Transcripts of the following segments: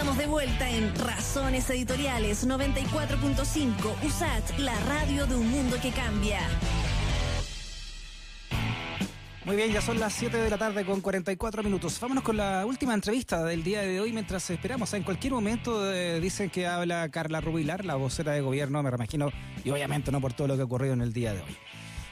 estamos de vuelta en Razones Editoriales 94.5 USAT, la radio de un mundo que cambia. Muy bien, ya son las 7 de la tarde con 44 minutos. Vámonos con la última entrevista del día de hoy mientras esperamos. En cualquier momento eh, dicen que habla Carla Rubilar, la vocera de gobierno, me imagino, y obviamente no por todo lo que ha ocurrido en el día de hoy.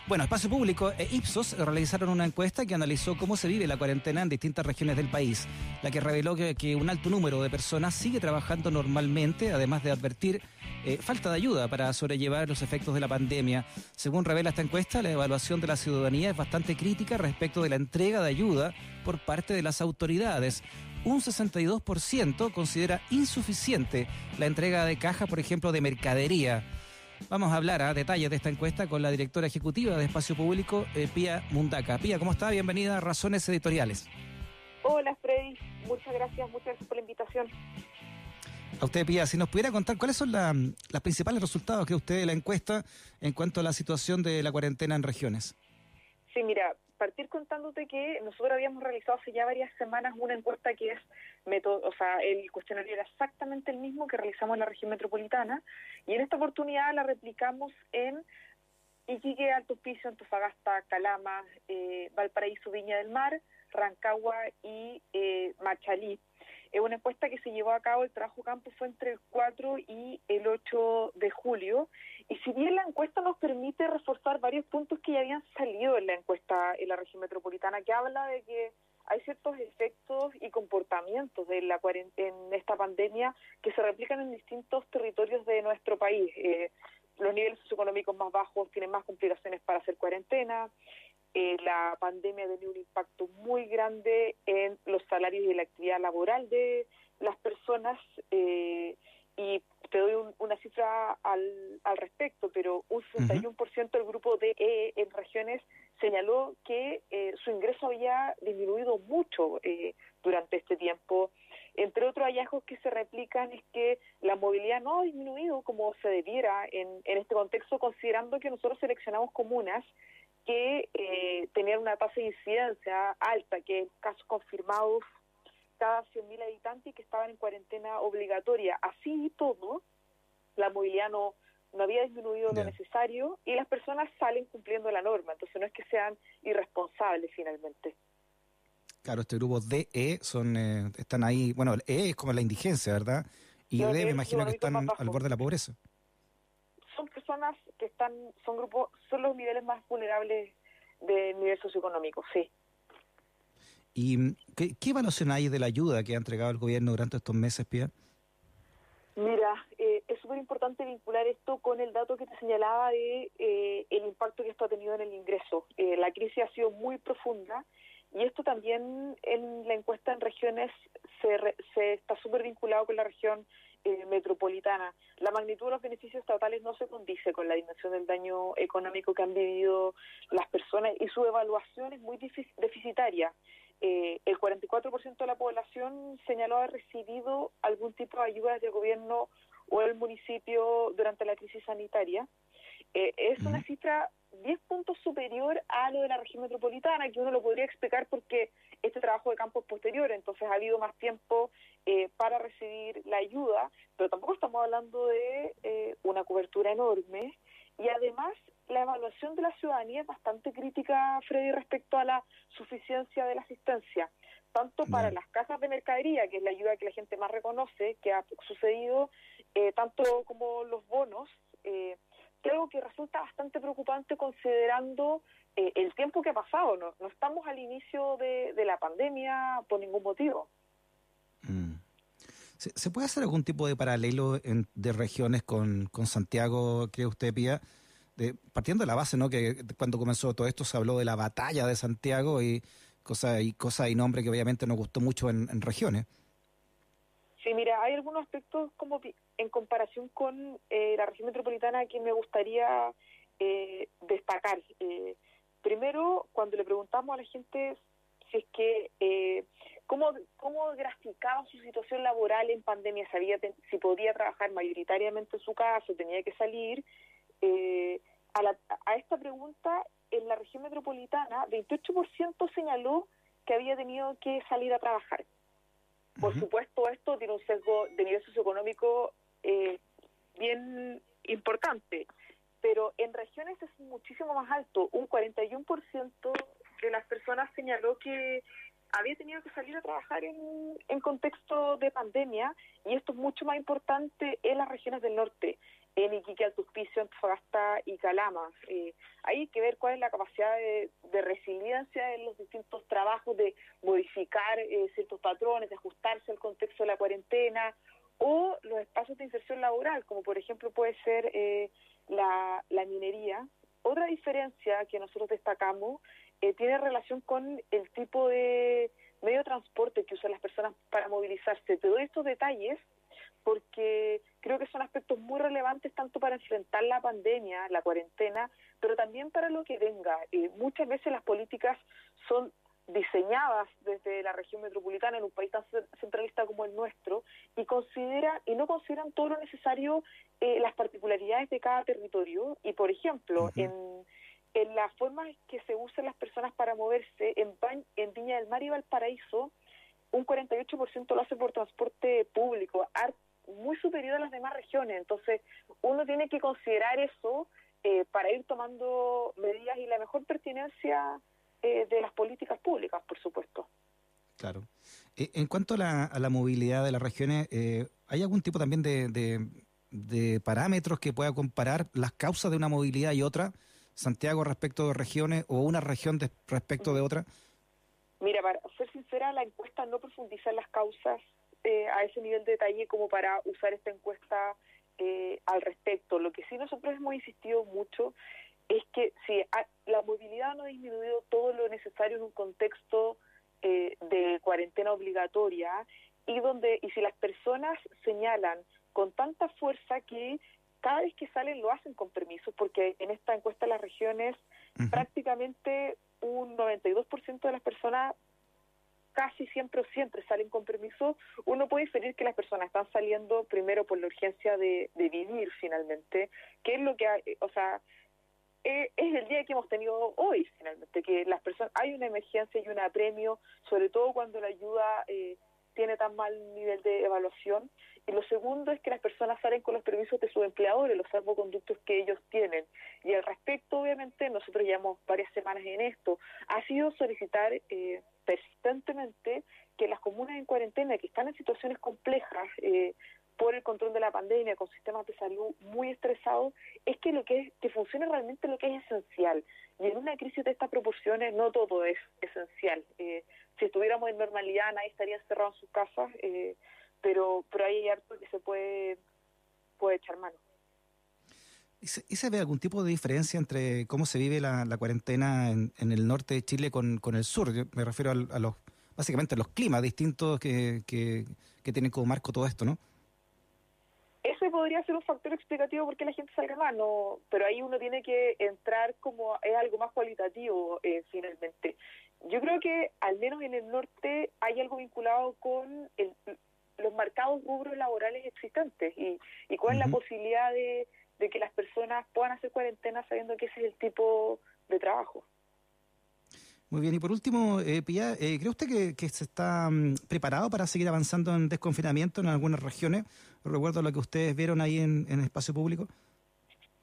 Bueno, Espacio Público e Ipsos realizaron una encuesta que analizó cómo se vive la cuarentena en distintas regiones del país, la que reveló que, un alto número de personas sigue trabajando normalmente, además de advertir eh, falta de ayuda para sobrellevar los efectos de la pandemia. Según revela esta encuesta, la evaluación de la ciudadanía es bastante crítica respecto de la entrega de ayuda por parte de las autoridades. Un 62% considera insuficiente la entrega de cajas, por ejemplo, de mercadería. Vamos a hablar a detalles de esta encuesta con la directora ejecutiva de Espacio Público, eh, Pía Mundaca. Pía, ¿cómo está? Bienvenida a Razones Editoriales. Hola, Freddy. Muchas gracias, muchas gracias por la invitación. A usted, Pía, si nos pudiera contar cuáles son los principales resultados que usted de la encuesta en cuanto a la situación de la cuarentena en regiones. Sí, mira, partir contándote que nosotros habíamos realizado hace ya varias semanas una encuesta que es método, o sea, el cuestionario era exactamente el mismo que realizamos en la región metropolitana y en esta oportunidad la replicamos en Iquique, Alto Antofagasta, Calama, eh, Valparaíso, Viña del Mar, Rancagua y eh, Machalí. Es una encuesta que se llevó a cabo, el trabajo campo fue entre el 4 y el 8 de julio. Y si bien la encuesta nos permite reforzar varios puntos que ya habían salido en la encuesta en la región metropolitana, que habla de que hay ciertos efectos y comportamientos de la en esta pandemia que se replican en distintos territorios de nuestro país. Eh, los niveles socioeconómicos más bajos tienen más complicaciones para hacer cuarentena. Eh, la pandemia ha tenido un impacto muy grande en los salarios y la actividad laboral de las personas. Eh, y te doy una cifra al, al respecto, pero un 61% del grupo de e en regiones señaló que eh, su ingreso había disminuido mucho eh, durante este tiempo. Entre otros hallazgos que se replican es que la movilidad no ha disminuido como se debiera en, en este contexto, considerando que nosotros seleccionamos comunas que eh, tenían una tasa de incidencia alta, que casos confirmados cada 100.000 habitantes y que estaban en cuarentena obligatoria. Así y todo, la movilidad no, no había disminuido lo necesario y las personas salen cumpliendo la norma, entonces no es que sean irresponsables finalmente. Claro, este grupo DE son, eh, están ahí, bueno, E es como la indigencia, ¿verdad? Y D me imagino que están al borde de la pobreza. Son personas que están, son grupos, son los niveles más vulnerables del nivel socioeconómico, sí. ¿Y qué, qué evaluación hay de la ayuda que ha entregado el gobierno durante estos meses, Pia? Mira, eh, es súper importante vincular esto con el dato que te señalaba de eh, el impacto que esto ha tenido en el ingreso. Eh, la crisis ha sido muy profunda y esto también en la encuesta en regiones se, se está súper vinculado con la región metropolitana. La magnitud de los beneficios estatales no se condice con la dimensión del daño económico que han vivido las personas y su evaluación es muy deficitaria eh, el 44% de la población señaló haber recibido algún tipo de ayuda del gobierno o el municipio durante la crisis sanitaria. Eh, es una cifra 10 puntos superior a lo de la región metropolitana, que uno lo podría explicar porque este trabajo de campo es posterior, entonces ha habido más tiempo eh, para recibir la ayuda, pero tampoco estamos hablando de eh, una cobertura enorme y además la evaluación de la ciudadanía es bastante crítica, Freddy, respecto a la suficiencia de la asistencia, tanto para las casas de mercadería, que es la ayuda que la gente más reconoce, que ha sucedido, eh, tanto como los bonos, eh, creo que resulta bastante preocupante considerando eh, el tiempo que ha pasado. No, estamos al inicio de, la pandemia por ningún motivo. Mm. ¿Se, puede hacer algún tipo de paralelo de regiones con, con Santiago, cree usted, Pía? partiendo de la base, ¿no? Que cuando comenzó todo esto se habló de la batalla de Santiago y cosas y cosa y nombre que obviamente nos gustó mucho en, regiones. Sí, mira, hay algunos aspectos como en comparación con eh, la región metropolitana que me gustaría eh, destacar. Eh, primero, cuando le preguntamos a la gente si es que eh, cómo, cómo graficaba su situación laboral en pandemia, sabía si podía trabajar mayoritariamente en su casa, tenía que salir, eh, a, esta pregunta, en la región metropolitana, 28% señaló que había tenido que salir a trabajar. Por supuesto, esto tiene un sesgo de nivel socioeconómico eh, bien importante, pero en regiones es muchísimo más alto. Un 41% de las personas señaló que había tenido que salir a trabajar en, en contexto de pandemia y esto es mucho más importante en las regiones del norte, en Iquique, Altuspicio, Antofagasta y Calama. Eh, hay que ver cuál es la capacidad de, resiliencia en los distintos trabajos, de modificar eh, ciertos patrones, de ajustarse al contexto de la cuarentena o los espacios de inserción laboral, como por ejemplo puede ser eh, la, la minería. Otra diferencia que nosotros destacamos eh, tiene relación con el tipo de medio de transporte que usan las personas para movilizarse. Te doy estos detalles porque creo que son aspectos muy relevantes tanto para enfrentar la pandemia, la cuarentena, pero también para lo que venga. Eh, muchas veces las políticas son diseñadas desde la región metropolitana en un país tan centralista como el nuestro y consideran y no consideran todo lo necesario eh, las particularidades de cada territorio y por ejemplo en en las formas que se usan las personas para moverse, en, en Viña del Mar y Valparaíso, un 48% lo hace por transporte público, muy superior a las demás regiones. Entonces, uno tiene que considerar eso eh, para ir tomando medidas y la mejor pertinencia eh, de las políticas públicas, por supuesto. Claro. Eh, en cuanto a la, a la, movilidad de las regiones, ¿hay algún tipo también de, de, de parámetros que pueda comparar las causas de una movilidad y otra? Santiago respecto de regiones o una región respecto de otra? Mira, para ser sincera, la encuesta no profundiza en las causas eh, a ese nivel de detalle como para usar esta encuesta eh, al respecto. Lo que sí nosotros hemos insistido mucho es que si la movilidad no ha disminuido todo lo necesario en un contexto eh, de cuarentena obligatoria y donde y si las personas señalan con tanta fuerza que cada vez que salen lo hacen con permiso, porque en esta encuesta de las regiones prácticamente un 92% de las personas casi siempre o siempre salen con permiso, uno puede inferir que las personas están saliendo primero por la urgencia de, vivir finalmente, que es lo que, hay, o sea, eh, es el día que hemos tenido hoy finalmente, que las personas, hay una emergencia y un apremio, sobre todo cuando la ayuda eh, tiene tan mal nivel de evaluación, y lo segundo es que las personas salen con los permisos de sus empleadores, los salvoconductos que ellos tienen. Y al respecto, obviamente, nosotros llevamos varias semanas en esto, ha sido solicitar eh, persistentemente que las comunas en cuarentena, que están en situaciones complejas, eh, por el control de la pandemia, con sistemas de salud muy estresados, es que lo que es, que funcione realmente lo que es esencial. Y en una crisis de estas proporciones no todo es esencial. Eh, si estuviéramos en normalidad, nadie estaría encerrado en sus casas. Eh, pero, pero hay harto que se puede, puede echar mano. ¿Y se, ve algún tipo de diferencia entre cómo se vive la, cuarentena en, el norte de Chile con, con el sur? Yo me refiero a, los, básicamente a los climas distintos que, que, tienen como marco todo esto, ¿no? Ese podría ser un factor explicativo porque la gente salga más, no, pero ahí uno tiene que entrar como es algo más cualitativo eh, finalmente. Yo creo que al menos en el norte hay algo vinculado con el, los marcados rubros laborales existentes y, y cuál es la posibilidad de, que las personas puedan hacer cuarentena sabiendo que ese es el tipo de trabajo. Muy bien, y por último, eh, Pía, eh, ¿cree usted que, se está mm, preparado para seguir avanzando en desconfinamiento en algunas regiones? Recuerdo lo que ustedes vieron ahí en, el espacio público.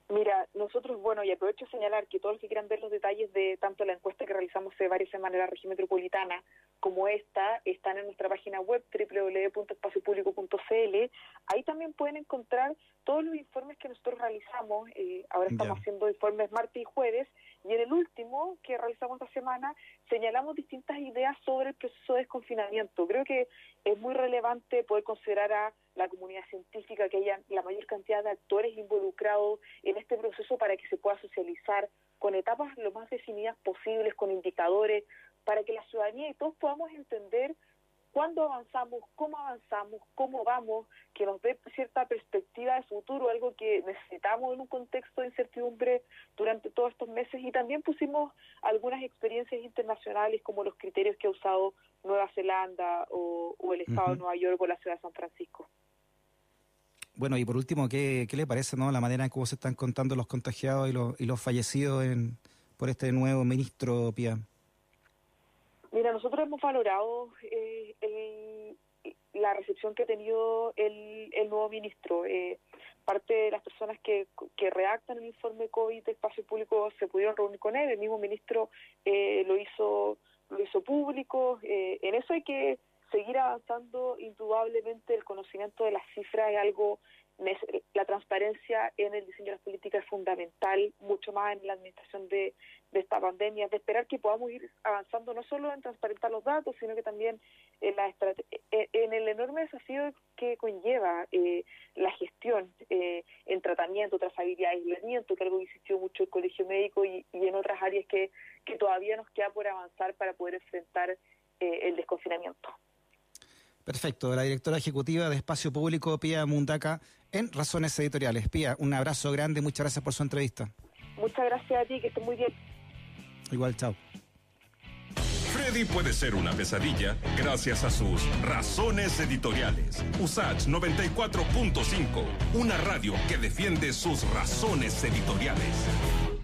Mira, nosotros, bueno, y aprovecho a señalar que todos los que quieran ver los detalles de tanto la encuesta que realizamos hace varias semanas en la región metropolitana como esta, están en nuestra página web www.espaciopublico.cl. Ahí también pueden encontrar todos los informes que nosotros realizamos. Eh, ahora estamos haciendo informes martes y jueves. Y en el último que realizamos esta semana, señalamos distintas ideas sobre el proceso de desconfinamiento. Creo que es muy relevante poder considerar a la comunidad científica, que haya la mayor cantidad de actores involucrados en este proceso para que se pueda socializar con etapas lo más definidas posibles, con indicadores, para que la ciudadanía y todos podamos entender cuándo avanzamos, cómo avanzamos, cómo vamos, que nos dé cierta perspectiva de futuro, algo que necesitamos en un contexto de incertidumbre durante todos estos meses. Y también pusimos algunas experiencias internacionales como los criterios que ha usado Nueva Zelanda o, el Estado de Nueva York o la ciudad de San Francisco. Bueno, y por último, ¿qué, qué le parece no la manera en cómo se están contando los contagiados y los, y los fallecidos en, por este nuevo ministro Pia? Mira, nosotros hemos valorado eh, la recepción que ha tenido el, el nuevo ministro. Eh, parte de las personas que, que redactan el informe COVID de espacio público se pudieron reunir con él, el mismo ministro eh, lo hizo lo hizo público. Eh, en eso hay que seguir avanzando. Indudablemente el conocimiento de las cifras es algo la transparencia en el diseño de las políticas es fundamental, mucho más en la administración de, esta pandemia, de esperar que podamos ir avanzando no solo en transparentar los datos, sino que también en, la e, en el enorme desafío que conlleva eh, la gestión eh, en tratamiento, trazabilidad, aislamiento, que algo que insistió mucho el Colegio Médico y, y en otras áreas que, que todavía nos queda por avanzar para poder enfrentar eh, el desconfinamiento. Perfecto, la directora ejecutiva de Espacio Público, Pía Mundaca, en Razones Editoriales. Pía, un abrazo grande, muchas gracias por su entrevista. Muchas gracias a ti, que estés muy bien. Igual, chao. Freddy puede ser una pesadilla gracias a sus razones editoriales. USACH 94.5, una radio que defiende sus razones editoriales.